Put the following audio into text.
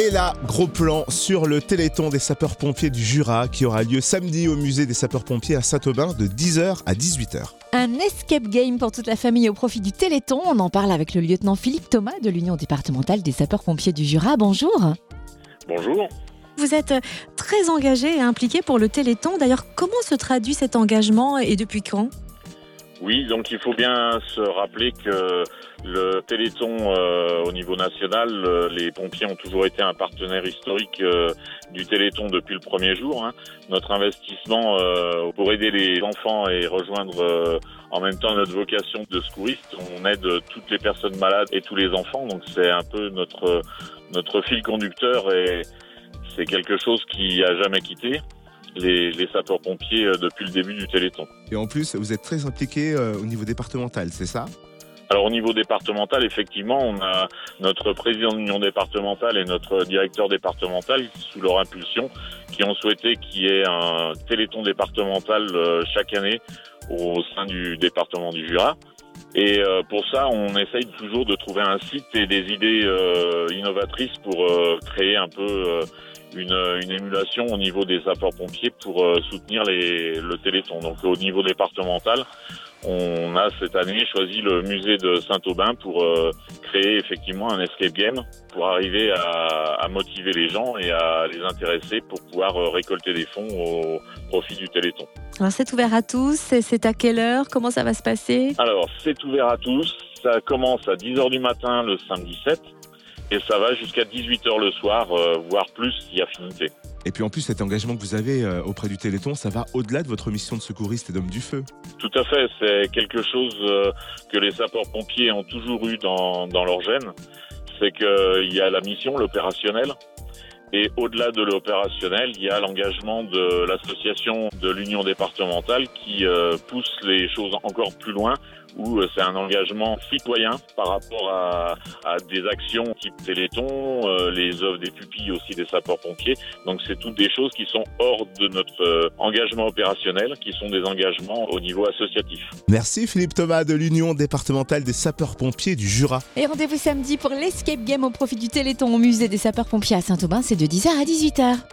Et là, gros plan sur le Téléthon des sapeurs-pompiers du Jura qui aura lieu samedi au musée des sapeurs-pompiers à Saint-Aubin de 10h à 18h. Un escape game pour toute la famille au profit du Téléthon. On en parle avec le lieutenant Philippe Thomas de l'Union départementale des sapeurs-pompiers du Jura. Bonjour. Bonjour. Vous êtes très engagé et impliqué pour le Téléthon. D'ailleurs, comment se traduit cet engagement et depuis quand? Oui, donc il faut bien se rappeler que le Téléthon euh, au niveau national, euh, les pompiers ont toujours été un partenaire historique euh, du Téléthon depuis le premier jour. hein. Notre investissement pour aider les enfants et rejoindre en même temps notre vocation de secouriste, on aide toutes les personnes malades et tous les enfants. Donc c'est un peu notre notre fil conducteur et c'est quelque chose qui a jamais quitté les, les sapeurs-pompiers euh, depuis le début du Téléthon. Et en plus, vous êtes très impliqué euh, au niveau départemental, c'est ça? Alors au niveau départemental, effectivement, on a notre président de l'union départementale et notre directeur départemental, sous leur impulsion, qui ont souhaité qu'il y ait un téléthon départemental euh, chaque année au sein du département du Jura. Et pour ça, on essaye toujours de trouver un site et des idées innovatrices pour créer un peu une, une émulation au niveau des sapeurs-pompiers pour euh, soutenir les, le Téléthon. Donc au niveau départemental, on a cette année choisi le musée de Saint-Aubin pour euh, créer effectivement un escape game pour arriver à, à motiver les gens et à les intéresser pour pouvoir euh, récolter des fonds au profit du Téléthon. Alors, c'est ouvert à tous. C'est- à quelle heure? Comment ça va se passer? Alors, c'est ouvert à tous. Ça commence à 10h du matin le samedi 7 et ça va jusqu'à 18h le soir, euh, voire plus si affinité. Et puis en plus, cet engagement que vous avez euh, auprès du Téléthon, ça va au-delà de votre mission de secouriste et d'homme du feu. Tout à fait, c'est quelque chose euh, que les sapeurs-pompiers ont toujours eu dans, dans leur gène. C'est qu'il y a la mission, l'opérationnel. Et au-delà de l'opérationnel, il y a l'engagement de l'association de l'Union départementale qui euh, pousse les choses encore plus loin, où euh, c'est un engagement citoyen par rapport à, à des actions type Téléthon, euh, les œuvres des pupilles aussi des sapeurs-pompiers. Donc c'est toutes des choses qui sont hors de notre euh, engagement opérationnel, qui sont des engagements au niveau associatif. Merci Philippe Thomas de l'Union départementale des sapeurs-pompiers du Jura. Et rendez-vous samedi pour l'escape game au profit du Téléthon au musée des sapeurs-pompiers à Saint-Aubin. C'est de 10h à 18h.